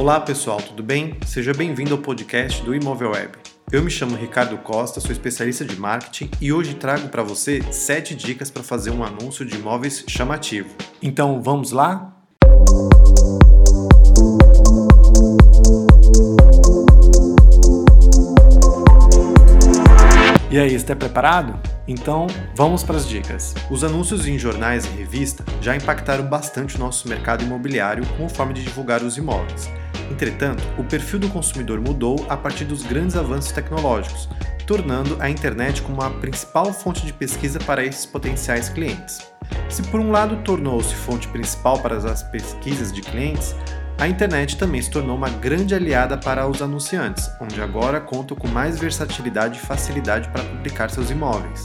Olá pessoal, tudo bem? Seja bem-vindo ao podcast do Imóvel Web. Eu me chamo Ricardo Costa, sou especialista de marketing e hoje trago para você 7 dicas para fazer um anúncio de imóveis chamativo. Então vamos lá? E aí, está preparado? Então, vamos para as dicas. Os anúncios em jornais e revista já impactaram bastante o nosso mercado imobiliário como forma de divulgar os imóveis. Entretanto, o perfil do consumidor mudou a partir dos grandes avanços tecnológicos, tornando a internet como a principal fonte de pesquisa para esses potenciais clientes. Se por um lado tornou-se fonte principal para as pesquisas de clientes, a internet também se tornou uma grande aliada para os anunciantes, onde agora contam com mais versatilidade e facilidade para publicar seus imóveis.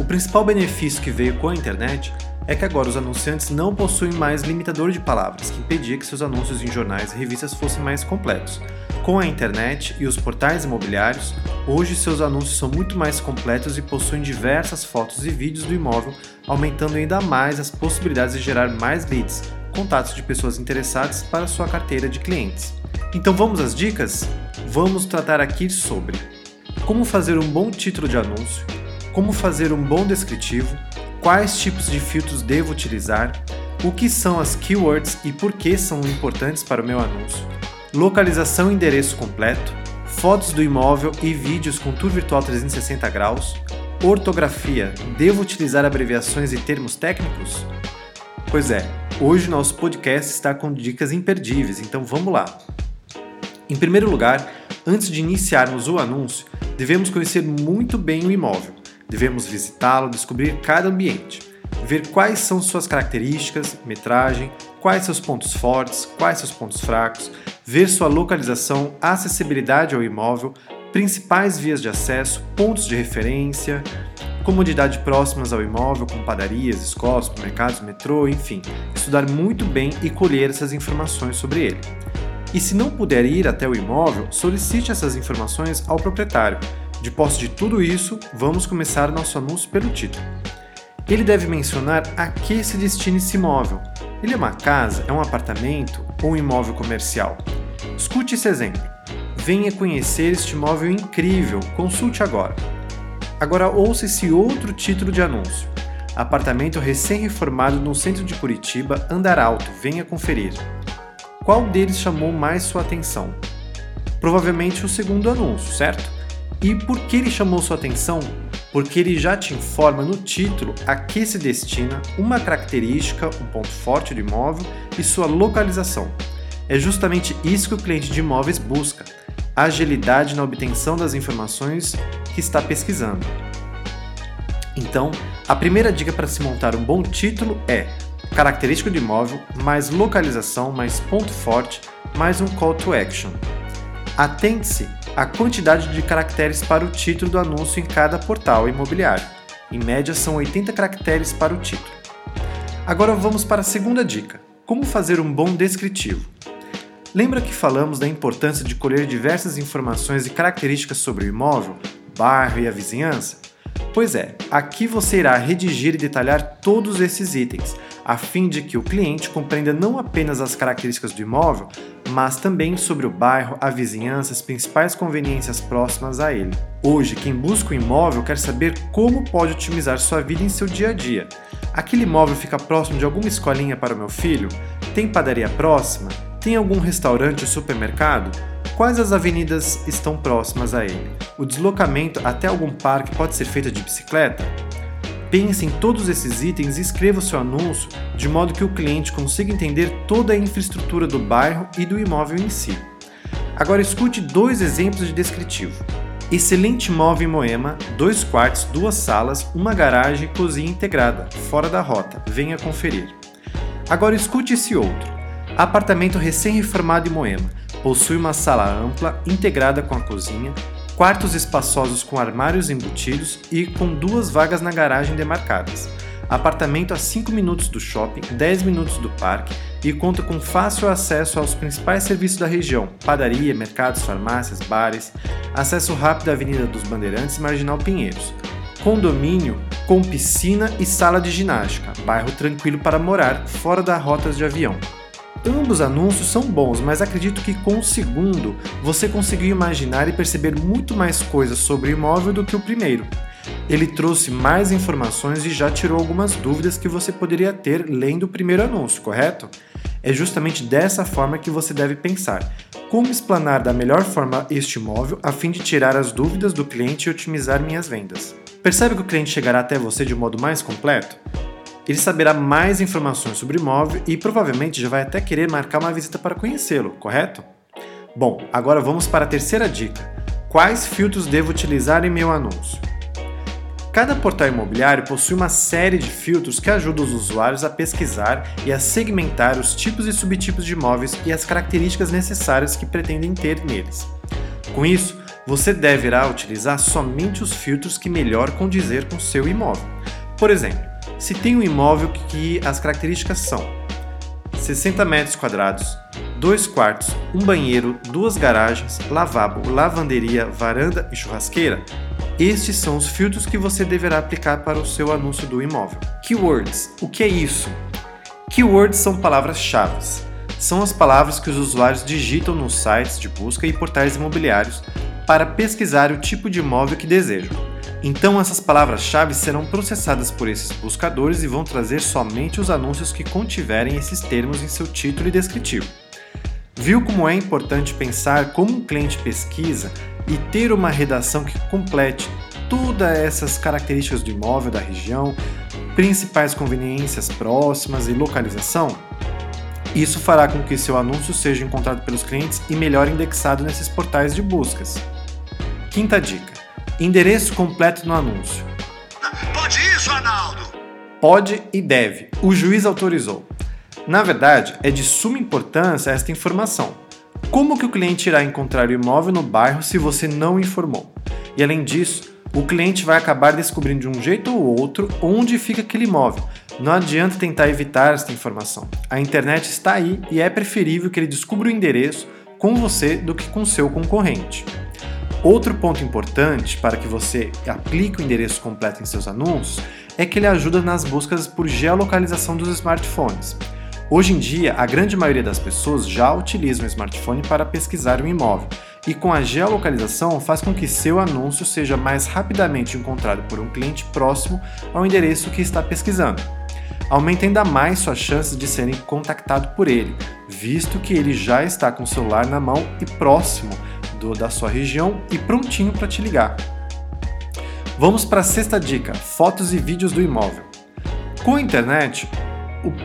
O principal benefício que veio com a internet é que agora os anunciantes não possuem mais limitador de palavras, que impedia que seus anúncios em jornais e revistas fossem mais completos. Com a internet e os portais imobiliários, hoje seus anúncios são muito mais completos e possuem diversas fotos e vídeos do imóvel, aumentando ainda mais as possibilidades de gerar mais leads, contatos de pessoas interessadas para sua carteira de clientes. Então vamos às dicas? Vamos tratar aqui sobre como fazer um bom título de anúncio, como fazer um bom descritivo, quais tipos de filtros devo utilizar, o que são as keywords e por que são importantes para o meu anúncio, localização e endereço completo, fotos do imóvel e vídeos com tour virtual 360 graus, ortografia, devo utilizar abreviações e termos técnicos? Pois é, Hoje nosso podcast está com dicas imperdíveis, então vamos lá. Em primeiro lugar, antes de iniciarmos o anúncio, devemos conhecer muito bem o imóvel. Devemos visitá-lo, descobrir cada ambiente, ver quais são suas características, metragem, quais seus pontos fortes, quais seus pontos fracos, ver sua localização, acessibilidade ao imóvel, principais vias de acesso, pontos de referência, comodidade próximas ao imóvel, como padarias, escolas, supermercados, metrô, enfim, estudar muito bem e colher essas informações sobre ele. E se não puder ir até o imóvel, solicite essas informações ao proprietário. De posse de tudo isso, vamos começar nosso anúncio pelo título. Ele deve mencionar a que se destina esse imóvel. Ele é uma casa, é um apartamento ou um imóvel comercial? Escute esse exemplo. Venha conhecer este imóvel incrível, consulte agora. Agora ouça esse outro título de anúncio. Apartamento recém-reformado no centro de Curitiba, andar alto, venha conferir. Qual deles chamou mais sua atenção? Provavelmente o segundo anúncio, certo? E por que ele chamou sua atenção? Porque ele já te informa no título a que se destina uma característica, um ponto forte do imóvel e sua localização. É justamente isso que o cliente de imóveis busca: agilidade na obtenção das informações que está pesquisando. Então, a primeira dica para se montar um bom título é característica do imóvel, mais localização, mais ponto forte, mais um call to action. Atente-se à quantidade de caracteres para o título do anúncio em cada portal imobiliário. Em média, são 80 caracteres para o título. Agora vamos para a segunda dica: como fazer um bom descritivo. Lembra que falamos da importância de colher diversas informações e características sobre o imóvel bairro e a vizinhança? Pois é, aqui você irá redigir e detalhar todos esses itens, a fim de que o cliente compreenda não apenas as características do imóvel, mas também sobre o bairro, a vizinhança, as principais conveniências próximas a ele. Hoje, quem busca um imóvel quer saber como pode otimizar sua vida em seu dia a dia. Aquele imóvel fica próximo de alguma escolinha para o meu filho? Tem padaria próxima? Tem algum restaurante ou supermercado? Quais as avenidas estão próximas a ele? O deslocamento até algum parque pode ser feito de bicicleta? Pense em todos esses itens e escreva o seu anúncio de modo que o cliente consiga entender toda a infraestrutura do bairro e do imóvel em si. Agora escute dois exemplos de descritivo. Excelente imóvel em Moema, dois quartos, duas salas, uma garagem e cozinha integrada, fora da rota. Venha conferir. Agora escute esse outro. Apartamento recém-reformado em Moema, Possui uma sala ampla, integrada com a cozinha, quartos espaçosos com armários embutidos e com duas vagas na garagem demarcadas. Apartamento a 5 minutos do shopping, 10 minutos do parque e conta com fácil acesso aos principais serviços da região: padaria, mercados, farmácias, bares, acesso rápido à Avenida dos Bandeirantes e Marginal Pinheiros. Condomínio com piscina e sala de ginástica, bairro tranquilo para morar, fora das rotas de avião. Ambos anúncios são bons, mas acredito que com o segundo você conseguiu imaginar e perceber muito mais coisas sobre o imóvel do que o primeiro. Ele trouxe mais informações e já tirou algumas dúvidas que você poderia ter lendo o primeiro anúncio, correto? É justamente dessa forma que você deve pensar. Como explanar da melhor forma este imóvel a fim de tirar as dúvidas do cliente e otimizar minhas vendas? Percebe que o cliente chegará até você de modo mais completo? Ele saberá mais informações sobre o imóvel e provavelmente já vai até querer marcar uma visita para conhecê-lo, correto? Bom, agora vamos para a terceira dica. Quais filtros devo utilizar em meu anúncio? Cada portal imobiliário possui uma série de filtros que ajudam os usuários a pesquisar e a segmentar os tipos e subtipos de imóveis e as características necessárias que pretendem ter neles. Com isso, você deverá utilizar somente os filtros que melhor condizer com seu imóvel. Por exemplo, se tem um imóvel que as características são 60 metros quadrados, dois quartos, um banheiro, duas garagens, lavabo, lavanderia, varanda e churrasqueira, estes são os filtros que você deverá aplicar para o seu anúncio do imóvel. Keywords. O que é isso? Keywords são palavras-chave. São as palavras que os usuários digitam nos sites de busca e portais imobiliários para pesquisar o tipo de imóvel que desejam. Então, essas palavras-chave serão processadas por esses buscadores e vão trazer somente os anúncios que contiverem esses termos em seu título e descritivo. Viu como é importante pensar como um cliente pesquisa e ter uma redação que complete todas essas características do imóvel da região, principais conveniências próximas e localização, isso fará com que seu anúncio seja encontrado pelos clientes e melhor indexado nesses portais de buscas. Quinta dica: endereço completo no anúncio. Pode isso, Arnaldo? Pode e deve. O juiz autorizou. Na verdade, é de suma importância esta informação como que o cliente irá encontrar o imóvel no bairro se você não informou? E além disso, o cliente vai acabar descobrindo de um jeito ou outro onde fica aquele imóvel. Não adianta tentar evitar esta informação. A internet está aí e é preferível que ele descubra o endereço com você do que com seu concorrente. Outro ponto importante para que você aplique o endereço completo em seus anúncios é que ele ajuda nas buscas por geolocalização dos smartphones. Hoje em dia, a grande maioria das pessoas já utiliza o smartphone para pesquisar um imóvel, e com a geolocalização faz com que seu anúncio seja mais rapidamente encontrado por um cliente próximo ao endereço que está pesquisando. Aumenta ainda mais suas chances de serem contactado por ele, visto que ele já está com o celular na mão e próximo do, da sua região e prontinho para te ligar. Vamos para a sexta dica: fotos e vídeos do imóvel. Com a internet,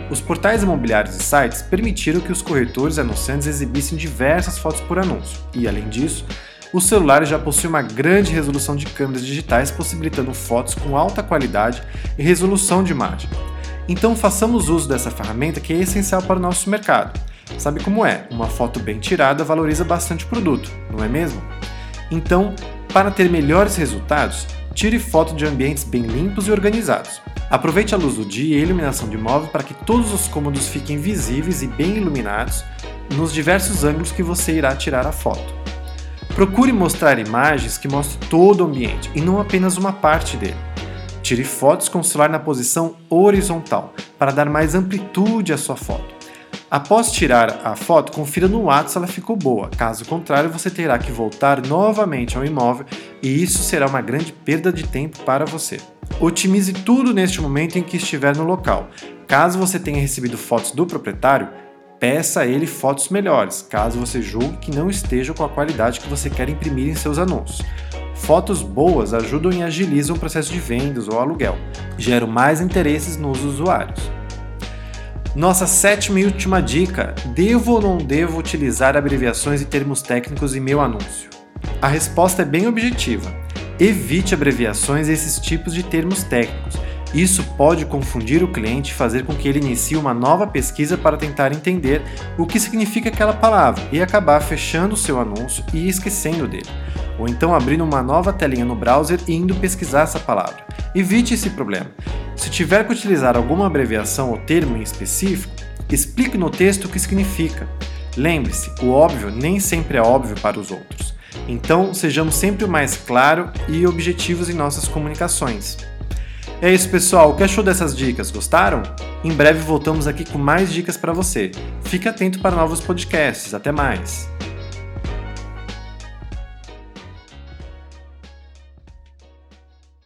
os portais imobiliários e sites permitiram que os corretores anunciantes exibissem diversas fotos por anúncio, e além disso, os celulares já possuem uma grande resolução de câmeras digitais, possibilitando fotos com alta qualidade e resolução de imagem. Então façamos uso dessa ferramenta que é essencial para o nosso mercado. Sabe como é? Uma foto bem tirada valoriza bastante o produto, não é mesmo? Então, para ter melhores resultados, tire foto de ambientes bem limpos e organizados. Aproveite a luz do dia e a iluminação de móvel para que todos os cômodos fiquem visíveis e bem iluminados nos diversos ângulos que você irá tirar a foto. Procure mostrar imagens que mostrem todo o ambiente e não apenas uma parte dele. Tire fotos com o celular na posição horizontal para dar mais amplitude à sua foto. Após tirar a foto, confira no ato se ela ficou boa. Caso contrário, você terá que voltar novamente ao imóvel e isso será uma grande perda de tempo para você. Otimize tudo neste momento em que estiver no local. Caso você tenha recebido fotos do proprietário, peça a ele fotos melhores, caso você julgue que não estejam com a qualidade que você quer imprimir em seus anúncios. Fotos boas ajudam e agilizam o processo de vendas ou aluguel, geram mais interesses nos usuários. Nossa sétima e última dica: devo ou não devo utilizar abreviações e termos técnicos em meu anúncio? A resposta é bem objetiva. Evite abreviações e esses tipos de termos técnicos. Isso pode confundir o cliente e fazer com que ele inicie uma nova pesquisa para tentar entender o que significa aquela palavra e acabar fechando seu anúncio e esquecendo dele. Ou então abrindo uma nova telinha no browser e indo pesquisar essa palavra. Evite esse problema. Se tiver que utilizar alguma abreviação ou termo em específico, explique no texto o que significa. Lembre-se, o óbvio nem sempre é óbvio para os outros. Então, sejamos sempre mais claro e objetivos em nossas comunicações. É isso, pessoal. O que achou dessas dicas? Gostaram? Em breve voltamos aqui com mais dicas para você. Fique atento para novos podcasts. Até mais.